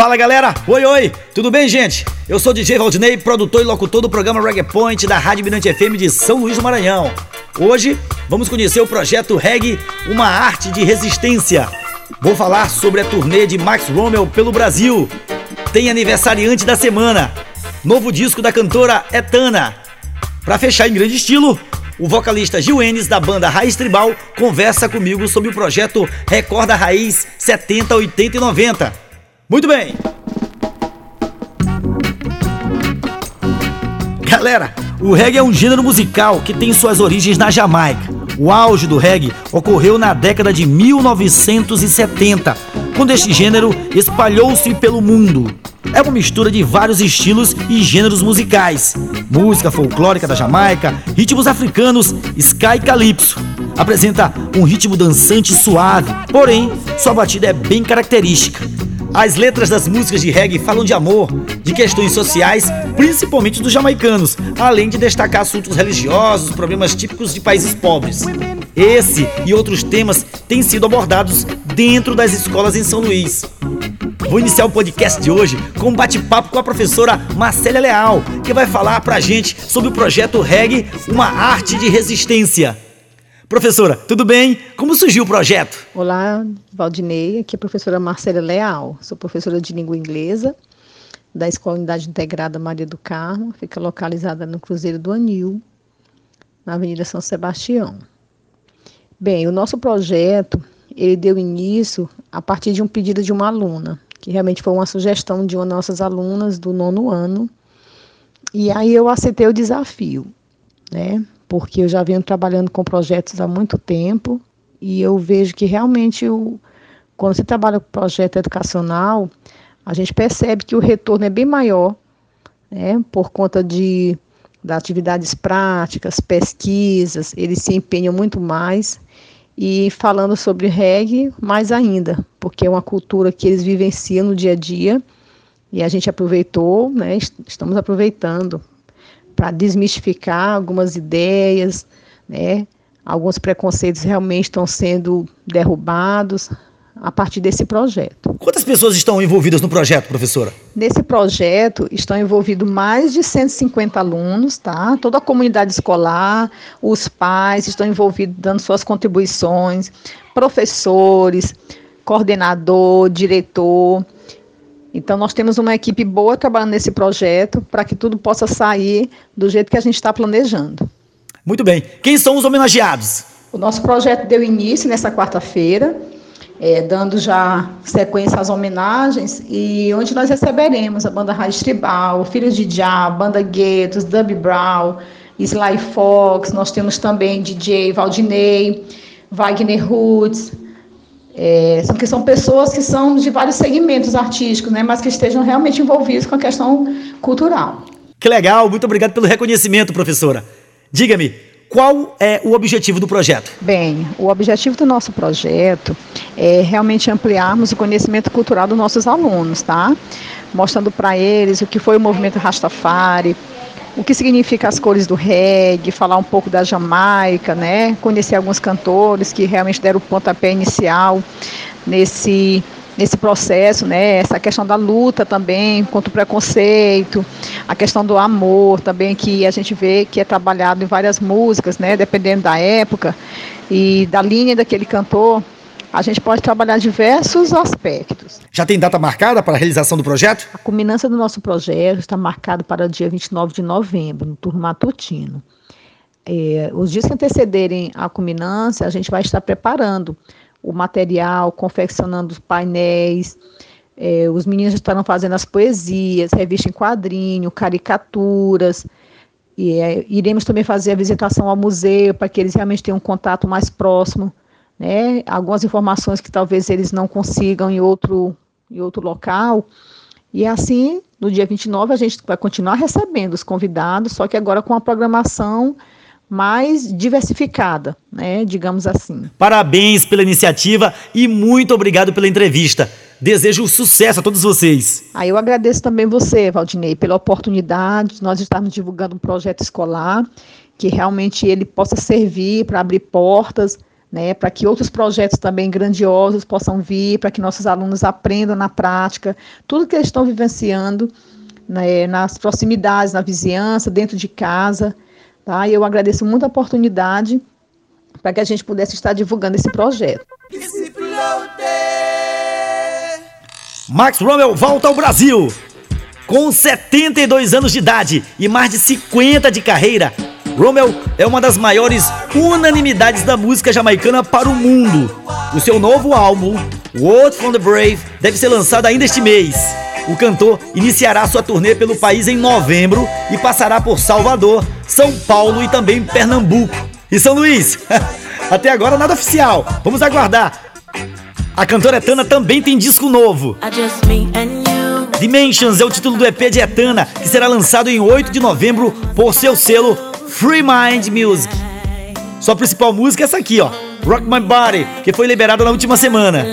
Fala galera, oi oi, tudo bem gente? Eu sou DJ Valdinei, produtor e locutor do programa Reggae Point da Rádio Mirante FM de São Luís do Maranhão. Hoje vamos conhecer o projeto Reggae, uma arte de resistência. Vou falar sobre a turnê de Max Rommel pelo Brasil. Tem aniversariante da semana, novo disco da cantora Etana. Para fechar em grande estilo, o vocalista Gil Enes da banda Raiz Tribal conversa comigo sobre o projeto Recorda Raiz 70, 80 e 90. Muito bem. Galera, o reggae é um gênero musical que tem suas origens na Jamaica. O auge do reggae ocorreu na década de 1970, quando este gênero espalhou-se pelo mundo. É uma mistura de vários estilos e gêneros musicais: música folclórica da Jamaica, ritmos africanos, ska e calypso. Apresenta um ritmo dançante suave, porém sua batida é bem característica. As letras das músicas de reggae falam de amor, de questões sociais, principalmente dos jamaicanos, além de destacar assuntos religiosos, problemas típicos de países pobres. Esse e outros temas têm sido abordados dentro das escolas em São Luís. Vou iniciar o podcast de hoje com um bate-papo com a professora Marcélia Leal, que vai falar pra gente sobre o projeto Reggae, uma arte de resistência. Professora, tudo bem? Como surgiu o projeto? Olá, Valdinei, aqui é a professora Marcela Leal. Sou professora de língua inglesa da Escola Unidade Integrada Maria do Carmo, fica localizada no Cruzeiro do Anil, na Avenida São Sebastião. Bem, o nosso projeto, ele deu início a partir de um pedido de uma aluna, que realmente foi uma sugestão de uma das nossas alunas do nono ano, e aí eu aceitei o desafio, né? Porque eu já venho trabalhando com projetos há muito tempo e eu vejo que realmente o, quando você trabalha com projeto educacional, a gente percebe que o retorno é bem maior, né, por conta de das atividades práticas, pesquisas, eles se empenham muito mais. E falando sobre reggae, mais ainda, porque é uma cultura que eles vivenciam no dia a dia e a gente aproveitou, né, estamos aproveitando para desmistificar algumas ideias, né? Alguns preconceitos realmente estão sendo derrubados a partir desse projeto. Quantas pessoas estão envolvidas no projeto, professora? Nesse projeto estão envolvidos mais de 150 alunos, tá? Toda a comunidade escolar, os pais estão envolvidos dando suas contribuições, professores, coordenador, diretor. Então, nós temos uma equipe boa trabalhando nesse projeto para que tudo possa sair do jeito que a gente está planejando. Muito bem. Quem são os homenageados? O nosso projeto deu início nessa quarta-feira, é, dando já sequência às homenagens, e onde nós receberemos a banda Raiz Tribal, Filhos de Já, Banda Guetos, Dub Brown, Sly Fox, nós temos também DJ Valdinei, Wagner Roots, é, são que são pessoas que são de vários segmentos artísticos, né, mas que estejam realmente envolvidos com a questão cultural. Que legal, muito obrigado pelo reconhecimento, professora. Diga-me, qual é o objetivo do projeto? Bem, o objetivo do nosso projeto é realmente ampliarmos o conhecimento cultural dos nossos alunos, tá? Mostrando para eles o que foi o movimento Rastafari, o que significa as cores do reggae, falar um pouco da Jamaica, né? Conhecer alguns cantores que realmente deram o pontapé inicial nesse nesse processo, né? Essa questão da luta também contra o preconceito, a questão do amor também que a gente vê que é trabalhado em várias músicas, né? Dependendo da época e da linha daquele cantor, a gente pode trabalhar diversos aspectos. Já tem data marcada para a realização do projeto? A culminância do nosso projeto está marcado para o dia 29 de novembro, no turno matutino. É, os dias que antecederem a culminância, a gente vai estar preparando o material, confeccionando os painéis, é, os meninos estarão fazendo as poesias, revista em quadrinho, caricaturas. E, é, iremos também fazer a visitação ao museu para que eles realmente tenham um contato mais próximo né, algumas informações que talvez eles não consigam em outro, em outro local, E assim, no dia 29, a gente vai continuar recebendo os convidados, só que agora com a programação mais diversificada, né, digamos assim. Parabéns pela iniciativa e muito obrigado pela entrevista. Desejo sucesso a todos vocês. Aí eu agradeço também você, Valdinei, pela oportunidade de nós estarmos divulgando um projeto escolar que realmente ele possa servir para abrir portas, né, para que outros projetos também grandiosos possam vir, para que nossos alunos aprendam na prática tudo que eles estão vivenciando né, nas proximidades, na vizinhança, dentro de casa. Tá? E eu agradeço muito a oportunidade para que a gente pudesse estar divulgando esse projeto. Max Rommel volta ao Brasil. Com 72 anos de idade e mais de 50 de carreira, Rommel é uma das maiores unanimidades da música jamaicana para o mundo. O seu novo álbum, Word from the Brave, deve ser lançado ainda este mês. O cantor iniciará sua turnê pelo país em novembro e passará por Salvador, São Paulo e também Pernambuco. E São Luís? Até agora nada oficial. Vamos aguardar. A cantora Etana também tem disco novo. Dimensions é o título do EP de Etana, que será lançado em 8 de novembro por seu selo Free Mind Music. Sua principal música é essa aqui, ó, Rock My Body, que foi liberada na última semana.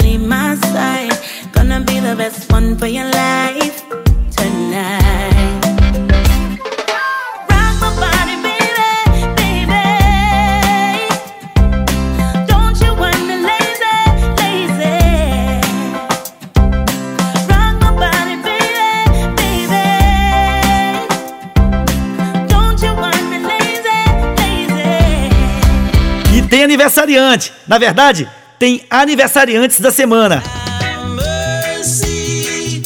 Tem aniversariante. Na verdade, tem aniversariantes da semana.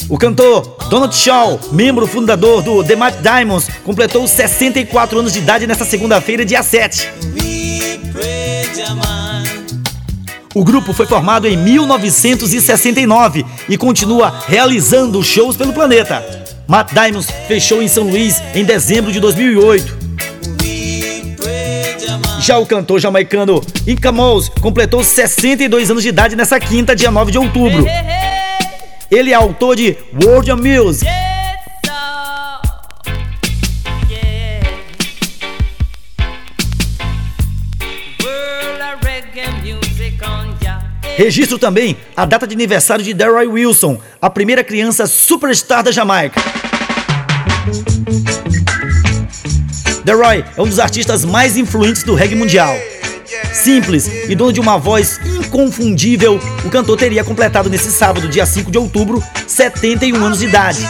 O cantor Donald Shaw, membro fundador do The Mad Diamonds, completou 64 anos de idade nesta segunda-feira, dia 7. O grupo foi formado em 1969 e continua realizando shows pelo planeta. Matt Diamonds fechou em São Luís em dezembro de 2008. O cantor jamaicano Inca Mouse completou 62 anos de idade nessa quinta, dia 9 de outubro. Ele é autor de World of Music. Registro também a data de aniversário de Delroy Wilson, a primeira criança superstar da Jamaica. The Roy é um dos artistas mais influentes do reggae mundial. Simples e dono de uma voz inconfundível, o cantor teria completado nesse sábado, dia 5 de outubro, 71 anos de idade.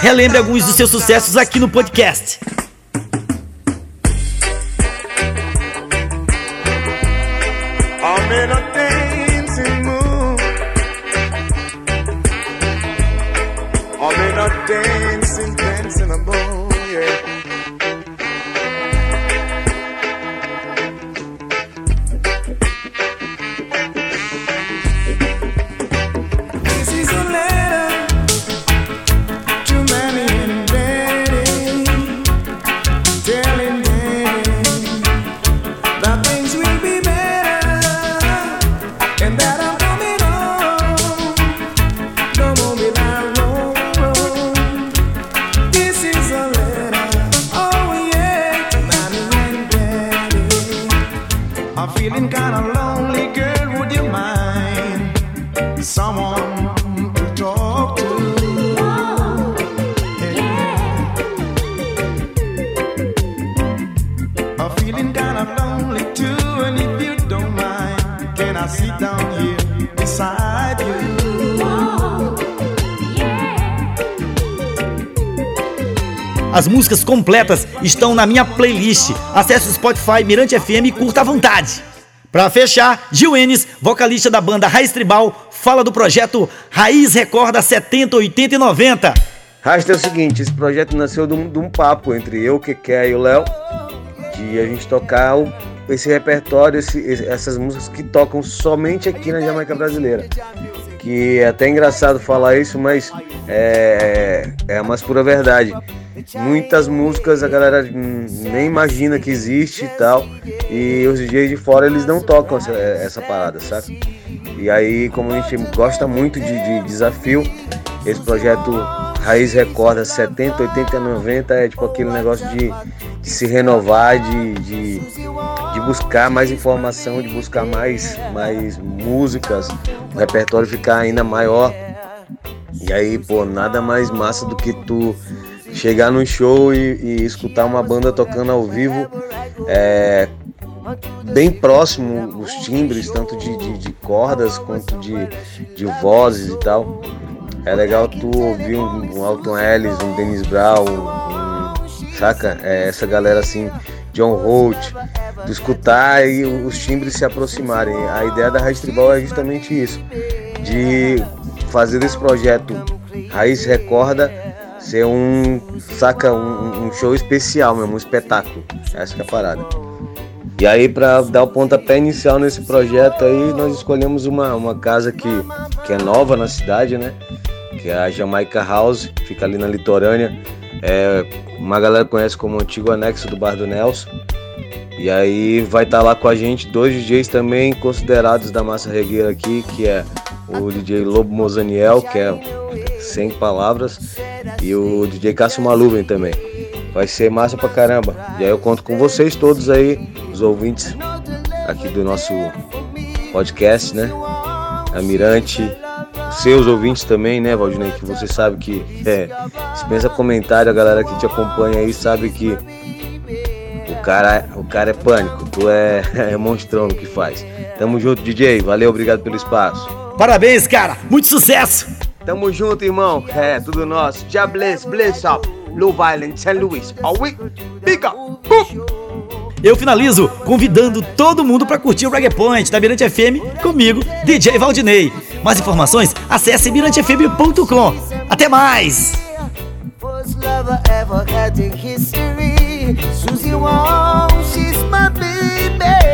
Relembre alguns dos seus sucessos aqui no podcast. As músicas completas estão na minha playlist. Acesse o Spotify Mirante FM e curta à vontade. Para fechar, Gil Enes, vocalista da banda Raiz Tribal, fala do projeto Raiz Recorda 70, 80 e 90. Raiz é o seguinte, esse projeto nasceu de um, de um papo entre eu, Keké e o Léo, de a gente tocar o, esse repertório, esse, essas músicas que tocam somente aqui na Jamaica Brasileira. Que é até engraçado falar isso, mas é, é a mais pura verdade muitas músicas a galera nem imagina que existe e tal. E os DJs de fora eles não tocam essa, essa parada, sabe? E aí, como a gente gosta muito de, de desafio, esse projeto Raiz Recorda 70, 80, 90 é tipo aquele negócio de, de se renovar, de, de, de, buscar mais informação, de buscar mais, mais músicas, o repertório ficar ainda maior. E aí, pô, nada mais massa do que tu chegar num show e, e escutar uma banda tocando ao vivo é, bem próximo os timbres, tanto de, de, de cordas quanto de, de vozes e tal. É legal tu ouvir um, um Alton Ellis, um Dennis Brown, um, saca? É, essa galera assim, John Holt, tu escutar e os timbres se aproximarem. A ideia da Raiz Tribal é justamente isso, de fazer desse projeto Raiz Recorda ser um, saca, um, um show especial mesmo, um espetáculo. Essa é a parada. E aí, para dar o pontapé inicial nesse projeto aí, nós escolhemos uma, uma casa que, que é nova na cidade, né? Que é a Jamaica House, fica ali na litorânea. É, uma galera conhece como antigo anexo do Bar do Nelson. E aí vai estar tá lá com a gente dois DJs também considerados da massa regueira aqui, que é o DJ Lobo Mozaniel, que é sem palavras, e o DJ Cássio Maluben também. Vai ser massa pra caramba. E aí eu conto com vocês todos aí, os ouvintes aqui do nosso podcast, né? A Mirante, seus ouvintes também, né, Valdinei? Que você sabe que é, dispensa comentário, a galera que te acompanha aí sabe que o cara, o cara é pânico, tu é, é monstrão no que faz. Tamo junto, DJ. Valeu, obrigado pelo espaço. Parabéns, cara. Muito sucesso. Tamo junto, irmão. É, tudo nosso. Já bless, bless up. Low Island, St. Louis. Are we? Big up. Eu finalizo convidando todo mundo para curtir o Reggae Point da Mirante FM comigo, DJ Valdinei. Mais informações, acesse mirantefm.com. Até mais! She's my baby.